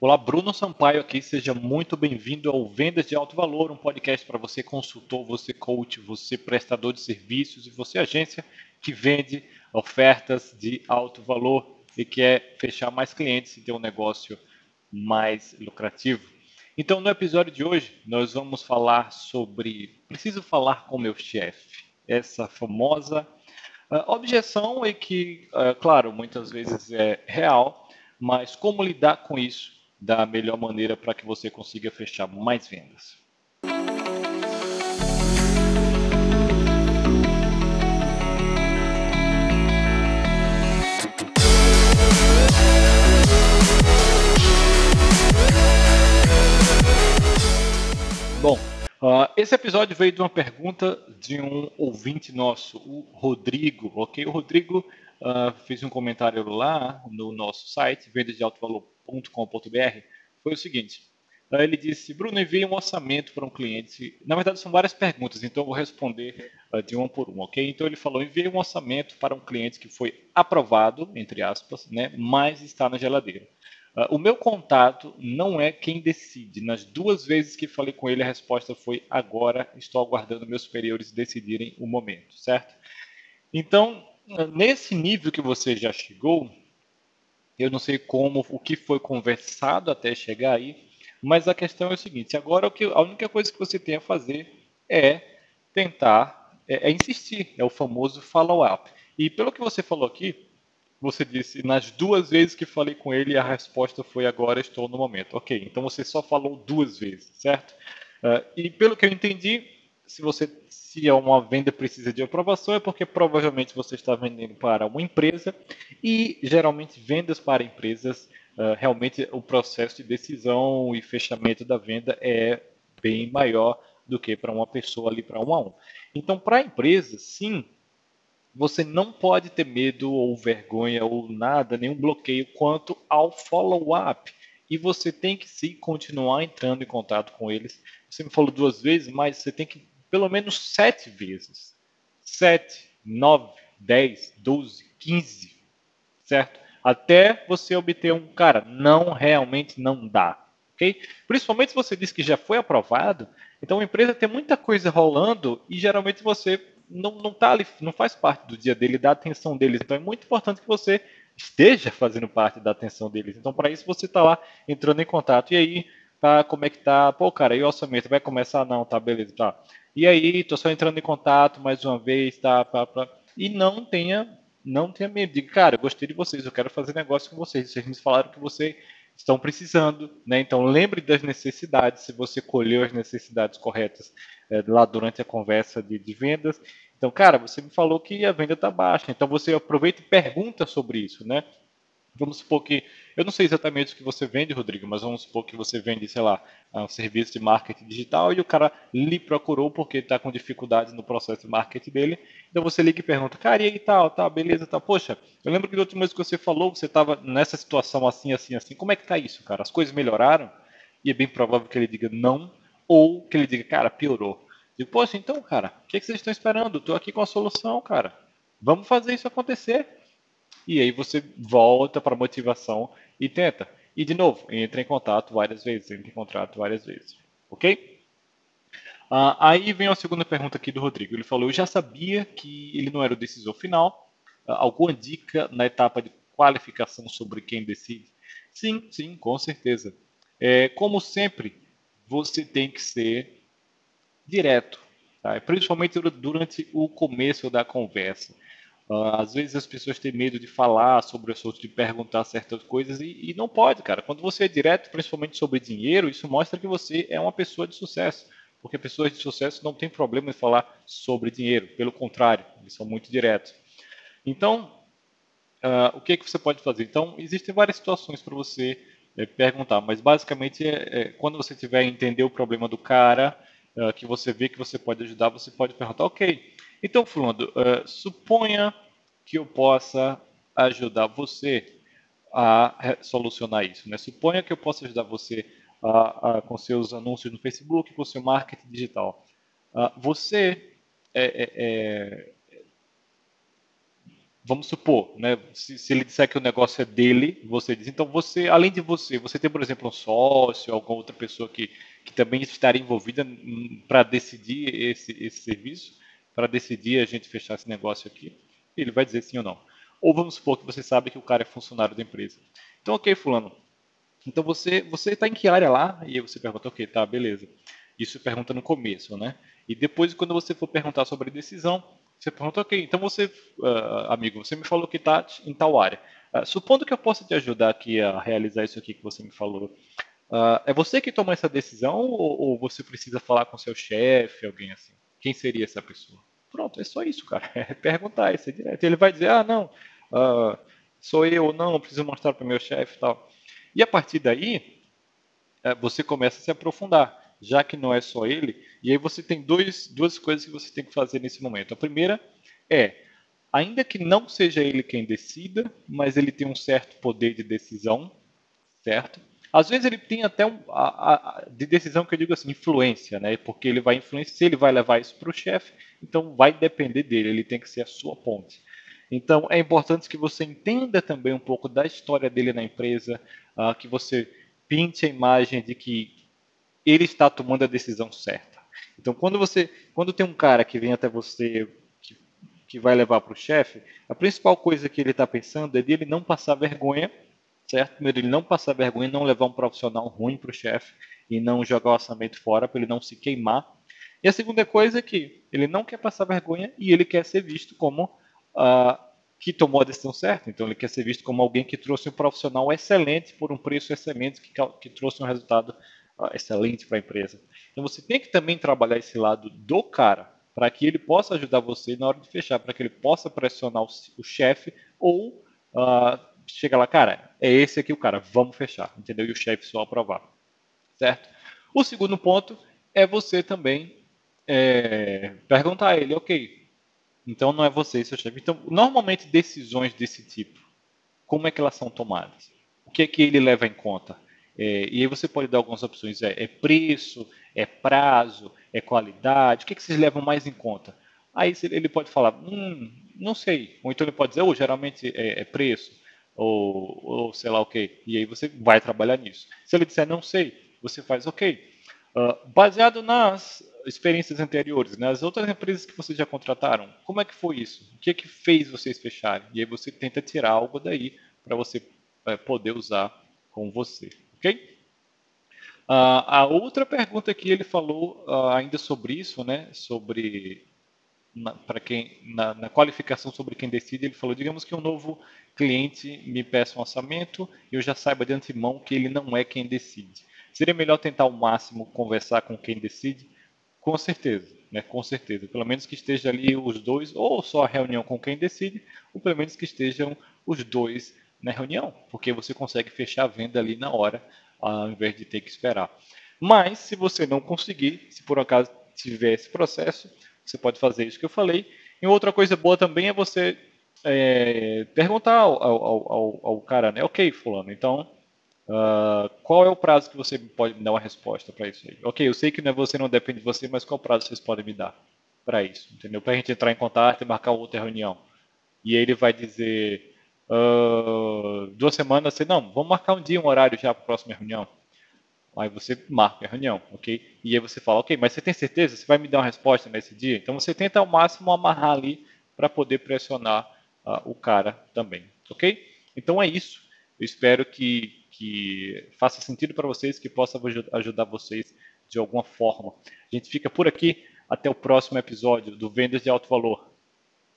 Olá, Bruno Sampaio aqui, seja muito bem-vindo ao Vendas de Alto Valor, um podcast para você consultor, você coach, você prestador de serviços e você agência que vende ofertas de alto valor e quer fechar mais clientes e ter um negócio mais lucrativo. Então, no episódio de hoje, nós vamos falar sobre preciso falar com meu chefe. Essa famosa uh, objeção é que, uh, claro, muitas vezes é real, mas como lidar com isso da melhor maneira para que você consiga fechar mais vendas. Bom, uh, esse episódio veio de uma pergunta de um ouvinte nosso, o Rodrigo, ok? O Rodrigo uh, fez um comentário lá no nosso site, vendasdealtovalor.com.br, foi o seguinte. Ele disse, Bruno, enviei um orçamento para um cliente. Na verdade, são várias perguntas, então eu vou responder uh, de uma por uma, ok? Então ele falou, enviei um orçamento para um cliente que foi aprovado, entre aspas, né, mas está na geladeira. Uh, o meu contato não é quem decide. Nas duas vezes que falei com ele, a resposta foi agora, estou aguardando meus superiores decidirem o momento, certo? Então, nesse nível que você já chegou, eu não sei como, o que foi conversado até chegar aí, mas a questão é o seguinte: agora a única coisa que você tem a fazer é tentar, é, é insistir, é o famoso follow-up. E pelo que você falou aqui, você disse, nas duas vezes que falei com ele, a resposta foi agora estou no momento. Ok, então você só falou duas vezes, certo? Uh, e pelo que eu entendi, se você se é uma venda precisa de aprovação, é porque provavelmente você está vendendo para uma empresa e geralmente vendas para empresas, uh, realmente o processo de decisão e fechamento da venda é bem maior do que para uma pessoa ali para um a um. Então, para a empresa, sim, você não pode ter medo ou vergonha ou nada, nenhum bloqueio quanto ao follow-up. E você tem que sim continuar entrando em contato com eles. Você me falou duas vezes, mas você tem que pelo menos sete vezes. Sete, nove, dez, doze, quinze, certo? Até você obter um cara, não realmente não dá, ok? Principalmente se você diz que já foi aprovado, então a empresa tem muita coisa rolando e geralmente você não, não tá ali, não faz parte do dia dele, da atenção deles. Então é muito importante que você esteja fazendo parte da atenção deles. Então para isso você está lá entrando em contato. E aí, tá, como é que tá? Pô, cara, e o orçamento vai começar? Não, tá, beleza, tá. E aí, tô só entrando em contato mais uma vez, tá? Pra, pra... E não tenha, não tenha medo. Diga, cara, eu gostei de vocês, eu quero fazer negócio com vocês. Vocês me falaram que vocês estão precisando, né? Então lembre das necessidades, se você colheu as necessidades corretas é, lá durante a conversa de, de, vendas. Então, cara, você me falou que a venda está baixa, então você aproveita e pergunta sobre isso, né? Vamos supor que, eu não sei exatamente o que você vende, Rodrigo, mas vamos supor que você vende, sei lá, um serviço de marketing digital e o cara lhe procurou porque está com dificuldades no processo de marketing dele. Então você liga e pergunta, cara, e aí tal, tá, beleza, tá. Poxa, eu lembro que da última vez que você falou, você estava nessa situação assim, assim, assim. Como é que tá isso, cara? As coisas melhoraram? E é bem provável que ele diga não, ou que ele diga, cara, piorou. Digo, poxa, então, cara, o que, é que vocês estão esperando? Estou aqui com a solução, cara. Vamos fazer isso acontecer. E aí você volta para a motivação e tenta. E de novo, entra em contato várias vezes, entra em contato várias vezes. Ok? Uh, aí vem a segunda pergunta aqui do Rodrigo. Ele falou: Eu já sabia que ele não era o decisor final. Uh, alguma dica na etapa de qualificação sobre quem decide? Sim, sim, com certeza. É, como sempre, você tem que ser direto, tá? principalmente durante o começo da conversa. Uh, às vezes as pessoas têm medo de falar sobre assuntos, de perguntar certas coisas e, e, não pode, cara. Quando você é direto, principalmente sobre dinheiro, isso mostra que você é uma pessoa de sucesso. Porque pessoas de sucesso não têm problema em falar sobre dinheiro. Pelo contrário, eles são muito diretos. Então, uh, o que, é que você pode fazer? Então, existem várias situações para você é, perguntar, mas basicamente é, é, quando você tiver entender o problema do cara, uh, que você vê que você pode ajudar, você pode perguntar, ok, então, Fulano, uh, suponha que eu possa ajudar você a solucionar isso. Né? Suponha que eu possa ajudar você a, com seus anúncios no Facebook, com seu marketing digital. Uh, você é, é, é, vamos supor, né, se, se, ele disser que o negócio é dele, você diz, então você, além de você, você tem, por exemplo, um sócio, alguma outra pessoa que, que também estaria envolvida para decidir esse, esse serviço, para decidir a gente fechar esse negócio aqui, ele vai dizer sim ou não. Ou vamos supor que você sabe que o cara é funcionário da empresa. Então, ok, fulano. Então você você está em que área lá? E aí você pergunta, ok, tá, beleza. Isso pergunta no começo, né? E depois, quando você for perguntar sobre decisão, você pergunta, ok, então você, uh, amigo, você me falou que está em tal área. Uh, supondo que eu possa te ajudar aqui a realizar isso aqui que você me falou, uh, é você que toma essa decisão ou, ou você precisa falar com seu chefe, alguém assim? Quem seria essa pessoa? Pronto, é só isso, cara. É perguntar, isso é direto. Ele vai dizer, ah, não, sou eu, não, preciso mostrar para o meu chefe e tal. E a partir daí, você começa a se aprofundar já que não é só ele. E aí você tem dois, duas coisas que você tem que fazer nesse momento. A primeira é, ainda que não seja ele quem decida, mas ele tem um certo poder de decisão, certo? Às vezes ele tem até um, a, a, de decisão que eu digo assim, influência, né? Porque ele vai influenciar, ele vai levar isso para o chefe, então vai depender dele, ele tem que ser a sua ponte. Então é importante que você entenda também um pouco da história dele na empresa, uh, que você pinte a imagem de que ele está tomando a decisão certa. Então, quando você, quando tem um cara que vem até você que, que vai levar para o chefe, a principal coisa que ele está pensando é de ele não passar vergonha, certo? Primeiro, ele não passar vergonha, não levar um profissional ruim para o chefe e não jogar o orçamento fora para ele não se queimar. E a segunda coisa é que ele não quer passar vergonha e ele quer ser visto como uh, que tomou a decisão certa. Então, ele quer ser visto como alguém que trouxe um profissional excelente por um preço excelente, que, que trouxe um resultado excelente para a empresa. Então você tem que também trabalhar esse lado do cara, para que ele possa ajudar você na hora de fechar, para que ele possa pressionar o, o chefe ou uh, chega lá, cara, é esse aqui o cara, vamos fechar, entendeu? E o chefe só aprovar, certo? O segundo ponto é você também é, perguntar a ele, ok, então não é você, seu chefe. Então, normalmente decisões desse tipo, como é que elas são tomadas? O que é que ele leva em conta? É, e aí você pode dar algumas opções, é, é preço, é prazo, é qualidade, o que, que vocês levam mais em conta? Aí ele pode falar, hum, não sei, ou então ele pode dizer, oh, geralmente é, é preço, ou, ou, sei lá o que, e aí você vai trabalhar nisso. Se ele disser não sei, você faz ok. Uh, baseado nas experiências anteriores, nas outras empresas que vocês já contrataram, como é que foi isso? O que é que fez vocês fecharem? E aí você tenta tirar algo daí para você é, poder usar com você. Ok? Uh, a outra pergunta que ele falou uh, ainda sobre isso, né, sobre para quem na, na, qualificação sobre quem decide, ele falou, digamos que um novo cliente me peça um orçamento eu já saiba de antemão que ele não é quem decide. Seria melhor tentar ao máximo conversar com quem decide? Com certeza, né? Com certeza. Pelo menos que esteja ali os dois, ou só a reunião com quem decide, ou pelo menos que estejam os dois na reunião, porque você consegue fechar a venda ali na hora, ao invés de ter que esperar. Mas, se você não conseguir, se por acaso tiver esse processo, você pode fazer isso que eu falei. E outra coisa boa também é você é, perguntar ao, ao, ao, ao, cara, né? Ok, fulano, então, uh, qual é o prazo que você pode me dar uma resposta para isso aí? Ok, eu sei que não é você, não depende de você, mas qual prazo vocês podem me dar para isso? Entendeu? Para a gente entrar em contato e marcar outra reunião. E ele vai dizer, uh, duas semanas, você, não, vamos marcar um dia, um horário já para a próxima reunião. Aí você marca a reunião, ok? E aí você fala, ok, mas você tem certeza? Você vai me dar uma resposta nesse dia? Então você tenta ao máximo amarrar ali para poder pressionar uh, o cara também, ok? Então é isso. Eu espero que, que faça sentido para vocês, que possa ajudar vocês de alguma forma. A gente fica por aqui. Até o próximo episódio do Vendas de Alto Valor.